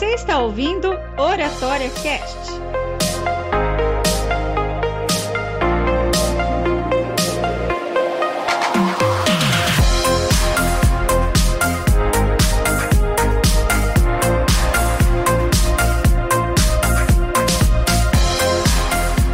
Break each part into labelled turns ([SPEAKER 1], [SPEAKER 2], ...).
[SPEAKER 1] Você está ouvindo Oratória Cast.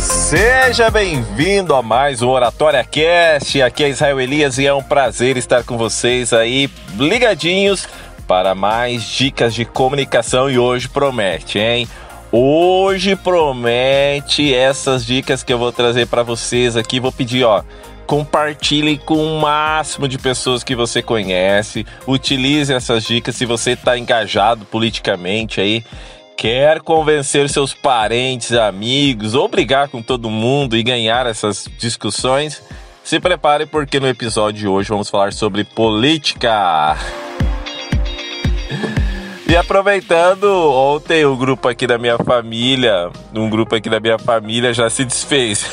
[SPEAKER 2] Seja bem-vindo a mais um Oratória Cast. Aqui é Israel Elias e é um prazer estar com vocês aí ligadinhos para mais dicas de comunicação e hoje promete, hein? Hoje promete essas dicas que eu vou trazer para vocês aqui. Vou pedir, ó, compartilhe com o máximo de pessoas que você conhece. Utilize essas dicas se você está engajado politicamente aí quer convencer seus parentes, amigos ou brigar com todo mundo e ganhar essas discussões, se prepare porque no episódio de hoje vamos falar sobre política. E aproveitando, ontem o grupo aqui da minha família, um grupo aqui da minha família já se desfez.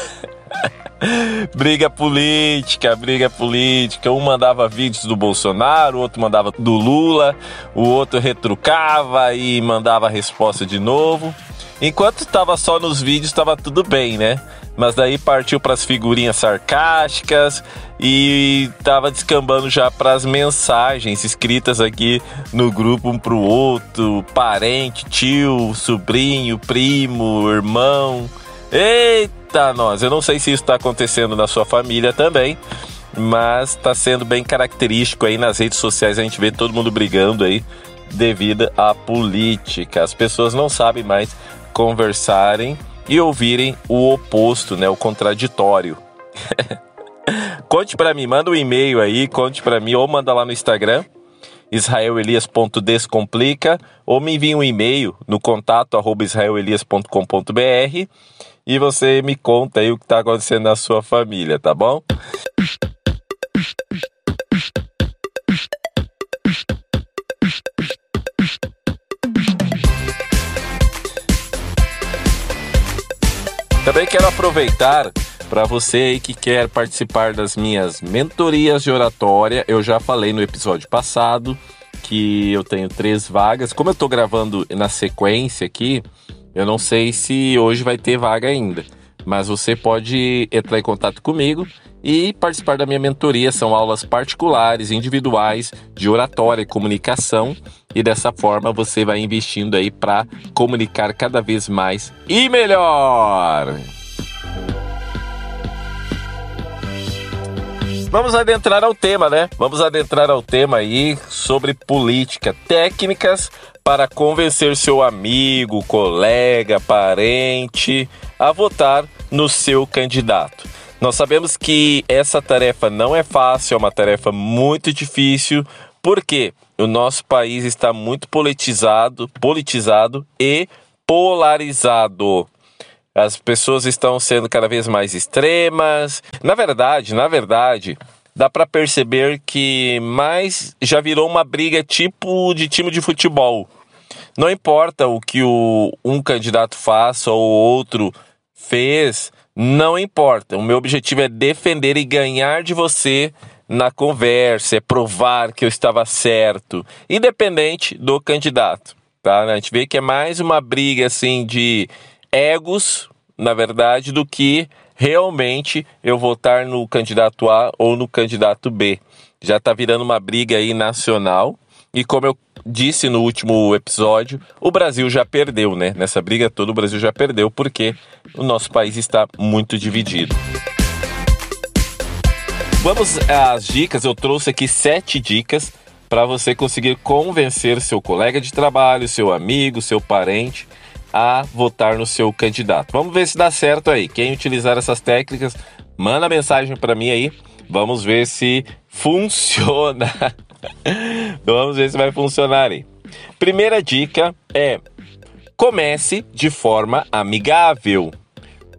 [SPEAKER 2] briga política, briga política. Um mandava vídeos do Bolsonaro, o outro mandava do Lula, o outro retrucava e mandava a resposta de novo. Enquanto estava só nos vídeos, estava tudo bem, né? Mas daí partiu para as figurinhas sarcásticas e estava descambando já para as mensagens escritas aqui no grupo um para o outro, parente, tio, sobrinho, primo, irmão. Eita! Nós! Eu não sei se isso está acontecendo na sua família também, mas está sendo bem característico aí nas redes sociais. A gente vê todo mundo brigando aí devido à política. As pessoas não sabem mais conversarem e ouvirem o oposto, né, o contraditório. conte para mim, manda um e-mail aí, conte para mim ou manda lá no Instagram israelelias.descomplica ou me envie um e-mail no contato arroba israelelias.com.br e você me conta aí o que está acontecendo na sua família, tá bom? Também quero aproveitar para você aí que quer participar das minhas mentorias de oratória. Eu já falei no episódio passado que eu tenho três vagas. Como eu estou gravando na sequência aqui, eu não sei se hoje vai ter vaga ainda, mas você pode entrar em contato comigo e participar da minha mentoria. São aulas particulares, individuais, de oratória e comunicação. E dessa forma você vai investindo aí para comunicar cada vez mais e melhor. Vamos adentrar ao tema, né? Vamos adentrar ao tema aí sobre política, técnicas para convencer seu amigo, colega, parente a votar no seu candidato. Nós sabemos que essa tarefa não é fácil, é uma tarefa muito difícil, porque o nosso país está muito politizado, politizado e polarizado. As pessoas estão sendo cada vez mais extremas. Na verdade, na verdade, dá para perceber que mais já virou uma briga tipo de time de futebol. Não importa o que o, um candidato faça ou outro fez, não importa. O meu objetivo é defender e ganhar de você na conversa, é provar que eu estava certo, independente do candidato. Tá? A gente vê que é mais uma briga assim de egos, na verdade, do que realmente eu votar no candidato A ou no candidato B. Já está virando uma briga aí nacional. E como eu disse no último episódio, o Brasil já perdeu, né? Nessa briga toda, o Brasil já perdeu porque o nosso país está muito dividido. Vamos às dicas. Eu trouxe aqui sete dicas para você conseguir convencer seu colega de trabalho, seu amigo, seu parente a votar no seu candidato. Vamos ver se dá certo aí. Quem utilizar essas técnicas, manda mensagem para mim aí. Vamos ver se funciona. Vamos ver se vai funcionar aí. Primeira dica é: comece de forma amigável.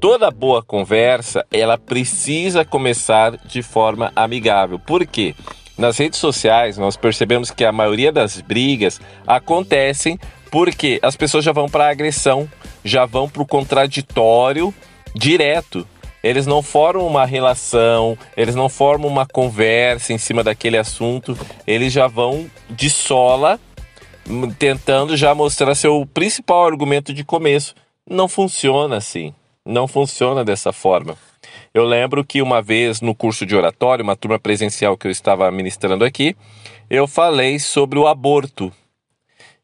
[SPEAKER 2] Toda boa conversa, ela precisa começar de forma amigável. Por quê? Nas redes sociais, nós percebemos que a maioria das brigas acontecem porque as pessoas já vão para a agressão, já vão para o contraditório direto. Eles não formam uma relação, eles não formam uma conversa em cima daquele assunto, eles já vão de sola tentando já mostrar seu principal argumento de começo. Não funciona assim. Não funciona dessa forma. Eu lembro que uma vez no curso de oratório, uma turma presencial que eu estava ministrando aqui, eu falei sobre o aborto.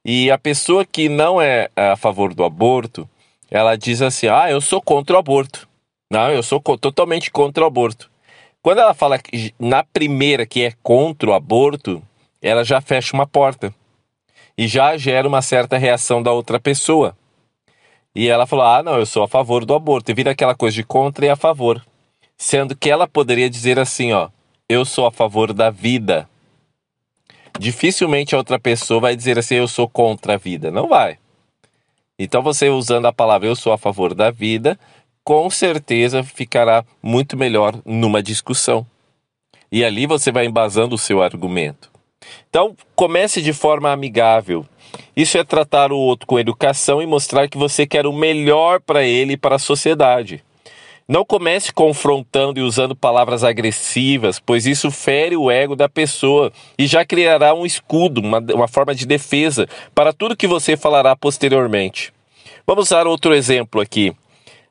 [SPEAKER 2] E a pessoa que não é a favor do aborto, ela diz assim: Ah, eu sou contra o aborto. Não, eu sou totalmente contra o aborto. Quando ela fala na primeira que é contra o aborto, ela já fecha uma porta e já gera uma certa reação da outra pessoa. E ela falou: Ah, não, eu sou a favor do aborto. E vira aquela coisa de contra e a favor. Sendo que ela poderia dizer assim: Ó, eu sou a favor da vida. Dificilmente a outra pessoa vai dizer assim: Eu sou contra a vida. Não vai. Então você usando a palavra eu sou a favor da vida, com certeza ficará muito melhor numa discussão. E ali você vai embasando o seu argumento. Então, comece de forma amigável. Isso é tratar o outro com educação e mostrar que você quer o melhor para ele e para a sociedade. Não comece confrontando e usando palavras agressivas, pois isso fere o ego da pessoa e já criará um escudo, uma, uma forma de defesa para tudo que você falará posteriormente. Vamos usar outro exemplo aqui.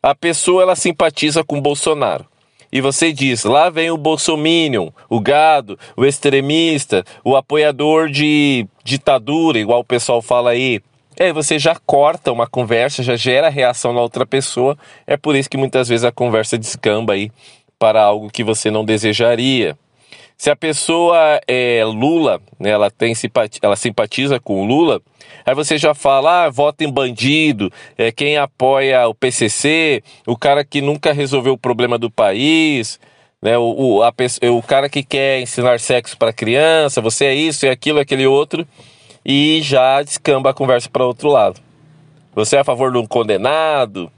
[SPEAKER 2] A pessoa ela simpatiza com Bolsonaro. E você diz: lá vem o bolsominion, o gado, o extremista, o apoiador de ditadura, igual o pessoal fala aí. É, você já corta uma conversa, já gera reação na outra pessoa. É por isso que muitas vezes a conversa descamba aí para algo que você não desejaria. Se a pessoa é Lula, né, ela, tem simpatia, ela simpatiza com o Lula, aí você já fala, ah, vota em bandido, é quem apoia o PCC, o cara que nunca resolveu o problema do país, né, o, o, a, o cara que quer ensinar sexo para criança, você é isso, é aquilo, é aquele outro, e já descamba a conversa para outro lado. Você é a favor de um condenado,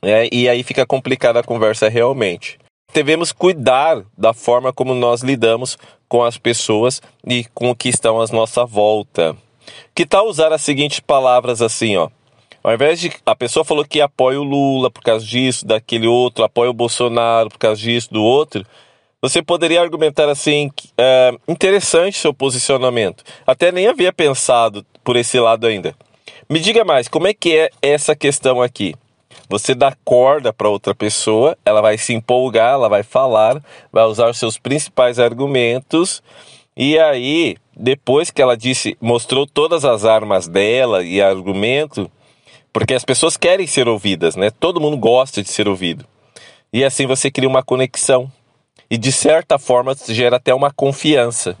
[SPEAKER 2] né, e aí fica complicada a conversa realmente devemos cuidar da forma como nós lidamos com as pessoas e com o que estão à nossa volta. Que tal usar as seguintes palavras assim, ó? Ao invés de a pessoa falou que apoia o Lula por causa disso, daquele outro, apoia o Bolsonaro por causa disso, do outro, você poderia argumentar assim, é, interessante seu posicionamento. Até nem havia pensado por esse lado ainda. Me diga mais, como é que é essa questão aqui? Você dá corda para outra pessoa, ela vai se empolgar, ela vai falar, vai usar os seus principais argumentos e aí, depois que ela disse, mostrou todas as armas dela e argumento, porque as pessoas querem ser ouvidas, né? Todo mundo gosta de ser ouvido. E assim você cria uma conexão. E de certa forma gera até uma confiança.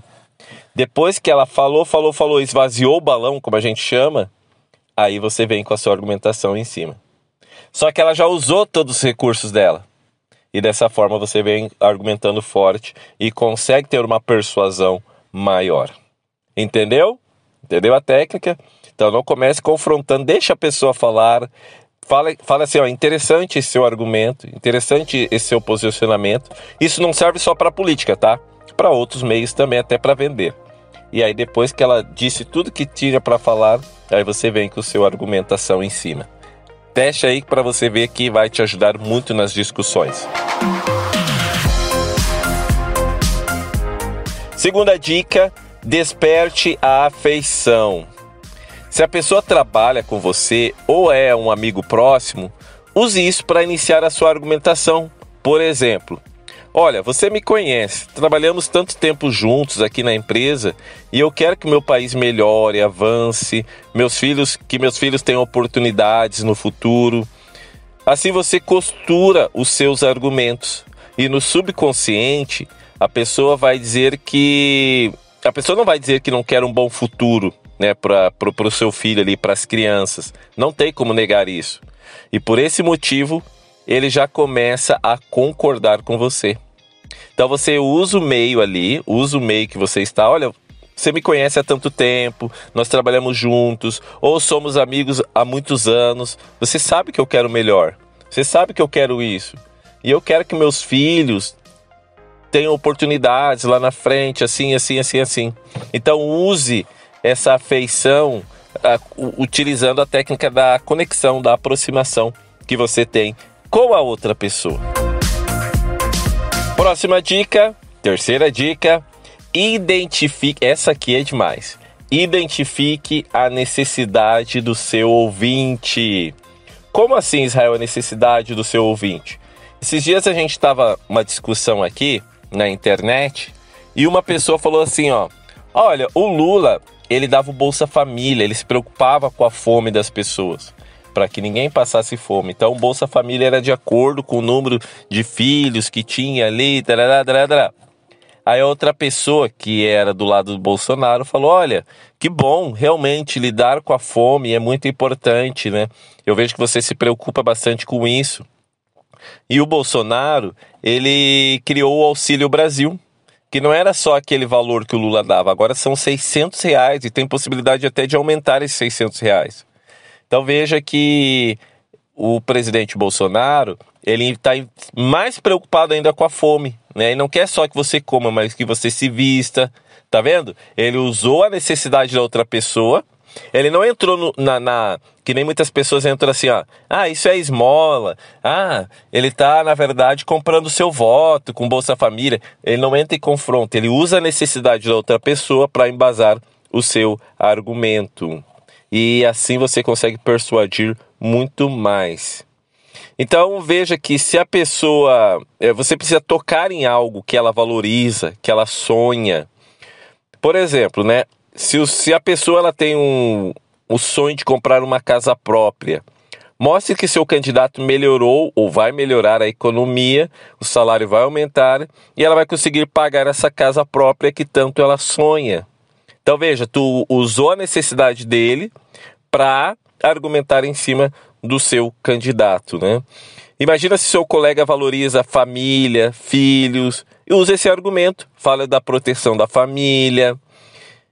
[SPEAKER 2] Depois que ela falou, falou, falou, esvaziou o balão, como a gente chama, aí você vem com a sua argumentação em cima. Só que ela já usou todos os recursos dela. E dessa forma você vem argumentando forte e consegue ter uma persuasão maior. Entendeu? Entendeu a técnica? Então não comece confrontando, deixa a pessoa falar. Fala, fala assim, ó, interessante esse seu argumento, interessante esse seu posicionamento. Isso não serve só para política, tá? Para outros meios também, até para vender. E aí depois que ela disse tudo que tinha para falar, aí você vem com o seu argumentação em cima. Teste aí para você ver que vai te ajudar muito nas discussões. Segunda dica: desperte a afeição. Se a pessoa trabalha com você ou é um amigo próximo, use isso para iniciar a sua argumentação. Por exemplo, Olha, você me conhece, trabalhamos tanto tempo juntos aqui na empresa e eu quero que meu país melhore, avance, meus filhos, que meus filhos tenham oportunidades no futuro. Assim você costura os seus argumentos e no subconsciente a pessoa vai dizer que a pessoa não vai dizer que não quer um bom futuro, né, para o seu filho ali, para as crianças. Não tem como negar isso. E por esse motivo ele já começa a concordar com você. Então você usa o meio ali, usa o meio que você está. Olha, você me conhece há tanto tempo, nós trabalhamos juntos, ou somos amigos há muitos anos. Você sabe que eu quero melhor. Você sabe que eu quero isso. E eu quero que meus filhos tenham oportunidades lá na frente, assim, assim, assim, assim. Então use essa afeição uh, utilizando a técnica da conexão, da aproximação que você tem com a outra pessoa. Próxima dica, terceira dica, identifique, essa aqui é demais. identifique a necessidade do seu ouvinte. Como assim, Israel, a necessidade do seu ouvinte? Esses dias a gente estava uma discussão aqui na internet e uma pessoa falou assim, ó, olha, o Lula, ele dava o Bolsa Família, ele se preocupava com a fome das pessoas, para que ninguém passasse fome. Então, Bolsa Família era de acordo com o número de filhos que tinha ali, tarará, tarará. Aí outra pessoa que era do lado do Bolsonaro falou: Olha, que bom, realmente lidar com a fome é muito importante, né? Eu vejo que você se preocupa bastante com isso. E o Bolsonaro, ele criou o Auxílio Brasil, que não era só aquele valor que o Lula dava, agora são 600 reais e tem possibilidade até de aumentar esses 600 reais. Então veja que o presidente Bolsonaro, ele está mais preocupado ainda com a fome, né? E não quer só que você coma, mas que você se vista, tá vendo? Ele usou a necessidade da outra pessoa, ele não entrou no, na, na, Que nem muitas pessoas entram assim, ó. Ah, isso é esmola. Ah, ele tá, na verdade, comprando seu voto com Bolsa Família. Ele não entra em confronto, ele usa a necessidade da outra pessoa para embasar o seu argumento. E assim você consegue persuadir muito mais. Então veja que se a pessoa. É, você precisa tocar em algo que ela valoriza, que ela sonha. Por exemplo, né? Se, se a pessoa ela tem um, o sonho de comprar uma casa própria, mostre que seu candidato melhorou ou vai melhorar a economia, o salário vai aumentar e ela vai conseguir pagar essa casa própria que tanto ela sonha. Então veja, tu usou a necessidade dele para argumentar em cima do seu candidato, né? Imagina se seu colega valoriza família, filhos, e usa esse argumento, fala da proteção da família,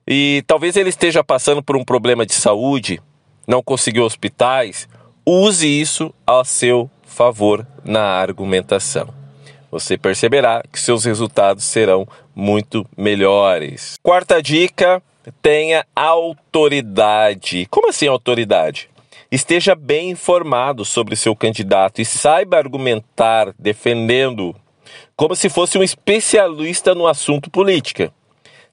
[SPEAKER 2] e talvez ele esteja passando por um problema de saúde, não conseguiu hospitais, use isso a seu favor na argumentação. Você perceberá que seus resultados serão muito melhores. Quarta dica: tenha autoridade. Como assim autoridade? Esteja bem informado sobre seu candidato e saiba argumentar defendendo como se fosse um especialista no assunto política.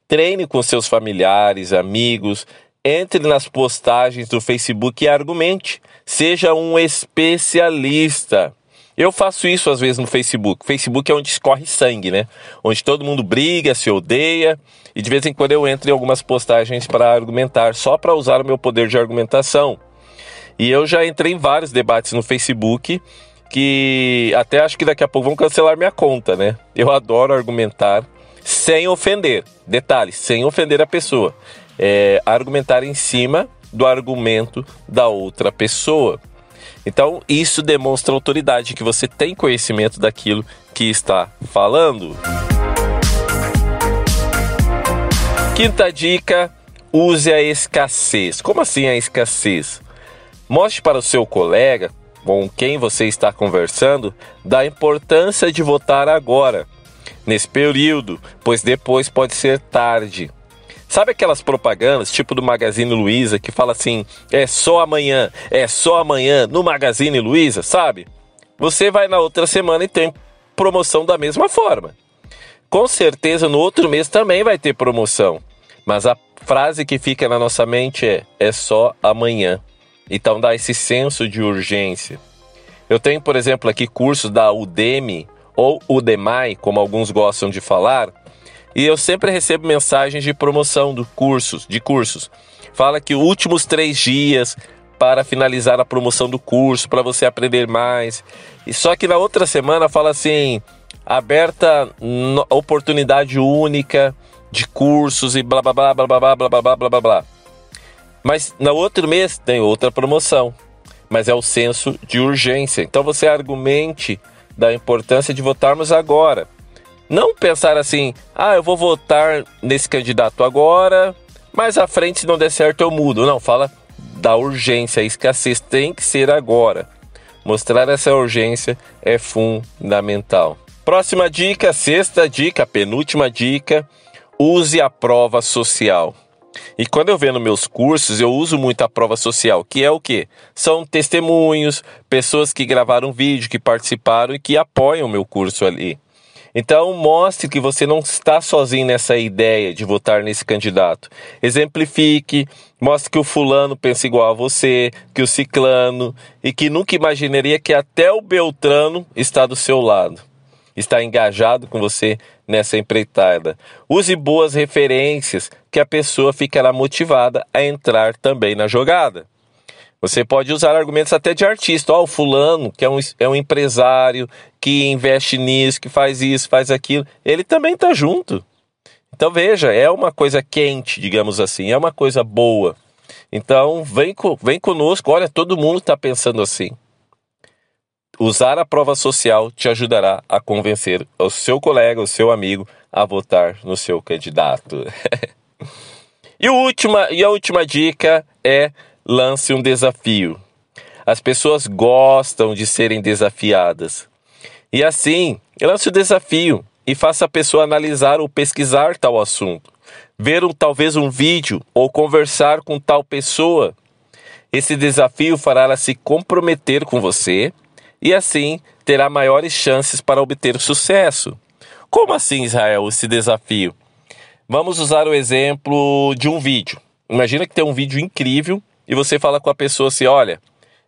[SPEAKER 2] Treine com seus familiares, amigos, entre nas postagens do Facebook e argumente. Seja um especialista. Eu faço isso às vezes no Facebook. Facebook é onde escorre sangue, né? Onde todo mundo briga, se odeia. E de vez em quando eu entro em algumas postagens para argumentar, só para usar o meu poder de argumentação. E eu já entrei em vários debates no Facebook que até acho que daqui a pouco vão cancelar minha conta, né? Eu adoro argumentar sem ofender. Detalhe, sem ofender a pessoa. É, argumentar em cima do argumento da outra pessoa. Então, isso demonstra autoridade, que você tem conhecimento daquilo que está falando. Quinta dica: use a escassez. Como assim a escassez? Mostre para o seu colega com quem você está conversando da importância de votar agora, nesse período, pois depois pode ser tarde. Sabe aquelas propagandas, tipo do Magazine Luiza, que fala assim: é só amanhã, é só amanhã no Magazine Luiza, sabe? Você vai na outra semana e tem promoção da mesma forma. Com certeza no outro mês também vai ter promoção, mas a frase que fica na nossa mente é: é só amanhã. Então dá esse senso de urgência. Eu tenho, por exemplo, aqui cursos da Udemy ou Udemy, como alguns gostam de falar, e eu sempre recebo mensagens de promoção do cursos, de cursos. Fala que últimos três dias para finalizar a promoção do curso, para você aprender mais. E só que na outra semana fala assim, aberta oportunidade única de cursos e blá blá blá blá blá blá blá blá blá blá blá. Mas no outro mês tem outra promoção, mas é o senso de urgência. Então você argumente da importância de votarmos agora. Não pensar assim, ah, eu vou votar nesse candidato agora, mas à frente, se não der certo, eu mudo. Não, fala da urgência, a escassez tem que ser agora. Mostrar essa urgência é fundamental. Próxima dica, sexta dica, penúltima dica: use a prova social. E quando eu vendo meus cursos, eu uso muito a prova social, que é o quê? São testemunhos, pessoas que gravaram vídeo, que participaram e que apoiam o meu curso ali. Então, mostre que você não está sozinho nessa ideia de votar nesse candidato. Exemplifique, mostre que o fulano pensa igual a você, que o ciclano, e que nunca imaginaria que até o Beltrano está do seu lado, está engajado com você nessa empreitada. Use boas referências, que a pessoa ficará motivada a entrar também na jogada. Você pode usar argumentos até de artista. Ó, oh, o fulano, que é um, é um empresário, que investe nisso, que faz isso, faz aquilo. Ele também está junto. Então veja, é uma coisa quente, digamos assim, é uma coisa boa. Então vem, vem conosco, olha, todo mundo está pensando assim. Usar a prova social te ajudará a convencer o seu colega, o seu amigo a votar no seu candidato. e, última, e a última dica é lance um desafio. As pessoas gostam de serem desafiadas. E assim, lance o desafio e faça a pessoa analisar ou pesquisar tal assunto, ver um, talvez um vídeo ou conversar com tal pessoa. Esse desafio fará ela se comprometer com você e assim terá maiores chances para obter sucesso. Como assim, Israel, esse desafio? Vamos usar o exemplo de um vídeo. Imagina que tem um vídeo incrível e você fala com a pessoa assim: olha,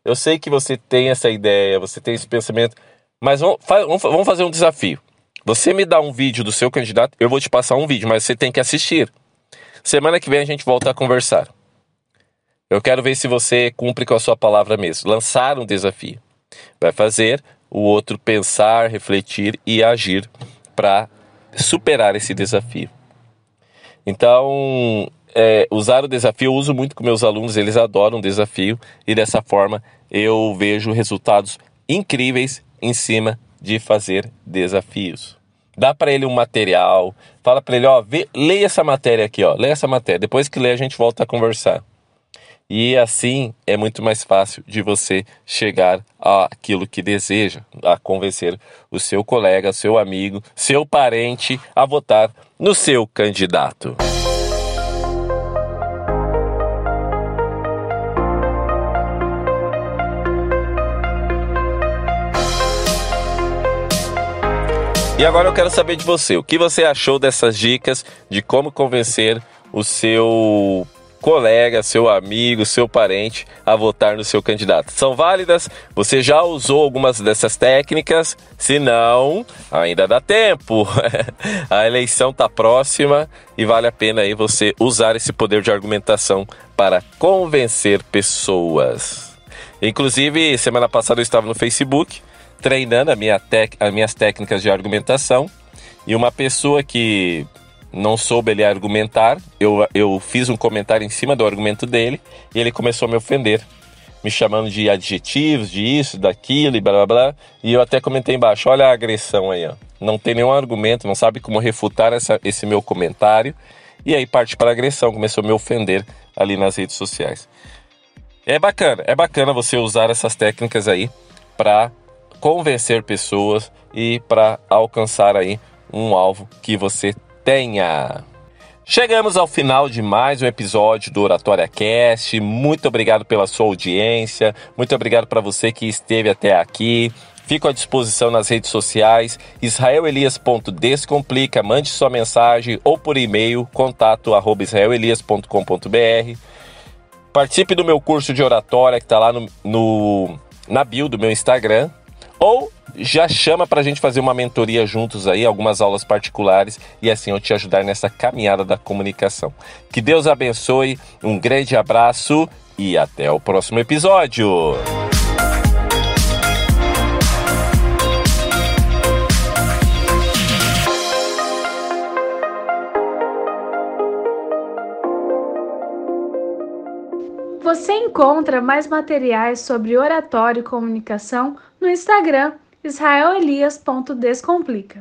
[SPEAKER 2] eu sei que você tem essa ideia, você tem esse pensamento, mas vamos, vamos fazer um desafio. Você me dá um vídeo do seu candidato, eu vou te passar um vídeo, mas você tem que assistir. Semana que vem a gente volta a conversar. Eu quero ver se você cumpre com a sua palavra mesmo. Lançar um desafio. Vai fazer o outro pensar, refletir e agir para superar esse desafio. Então, é, usar o desafio, eu uso muito com meus alunos, eles adoram o desafio e dessa forma eu vejo resultados incríveis em cima de fazer desafios. Dá para ele um material, fala para ele, ó, vê, leia essa matéria aqui, ó, leia essa matéria. Depois que lê, a gente volta a conversar. E assim é muito mais fácil de você chegar àquilo que deseja, a convencer o seu colega, seu amigo, seu parente a votar no seu candidato. E agora eu quero saber de você, o que você achou dessas dicas de como convencer o seu colega, seu amigo, seu parente a votar no seu candidato. São válidas? Você já usou algumas dessas técnicas? Se não, ainda dá tempo. a eleição está próxima e vale a pena aí você usar esse poder de argumentação para convencer pessoas. Inclusive, semana passada eu estava no Facebook treinando a minha tec, as minhas técnicas de argumentação e uma pessoa que não soube ele argumentar, eu, eu fiz um comentário em cima do argumento dele e ele começou a me ofender, me chamando de adjetivos, de isso, daquilo e blá blá blá. E eu até comentei embaixo: olha a agressão aí, ó. Não tem nenhum argumento, não sabe como refutar essa, esse meu comentário. E aí parte para a agressão, começou a me ofender ali nas redes sociais. É bacana, é bacana você usar essas técnicas aí para convencer pessoas e para alcançar aí um alvo que você tenha. Chegamos ao final de mais um episódio do Oratória Cast. Muito obrigado pela sua audiência. Muito obrigado para você que esteve até aqui. Fico à disposição nas redes sociais, israelelias.descomplica, mande sua mensagem ou por e-mail, contato arroba israelelias.com.br. Participe do meu curso de oratória que está lá no, no, na bio do meu Instagram, ou já chama para a gente fazer uma mentoria juntos aí, algumas aulas particulares e assim eu te ajudar nessa caminhada da comunicação. Que Deus abençoe, um grande abraço e até o próximo episódio.
[SPEAKER 1] Você encontra mais materiais sobre oratório e comunicação no Instagram israelelias.descomplica.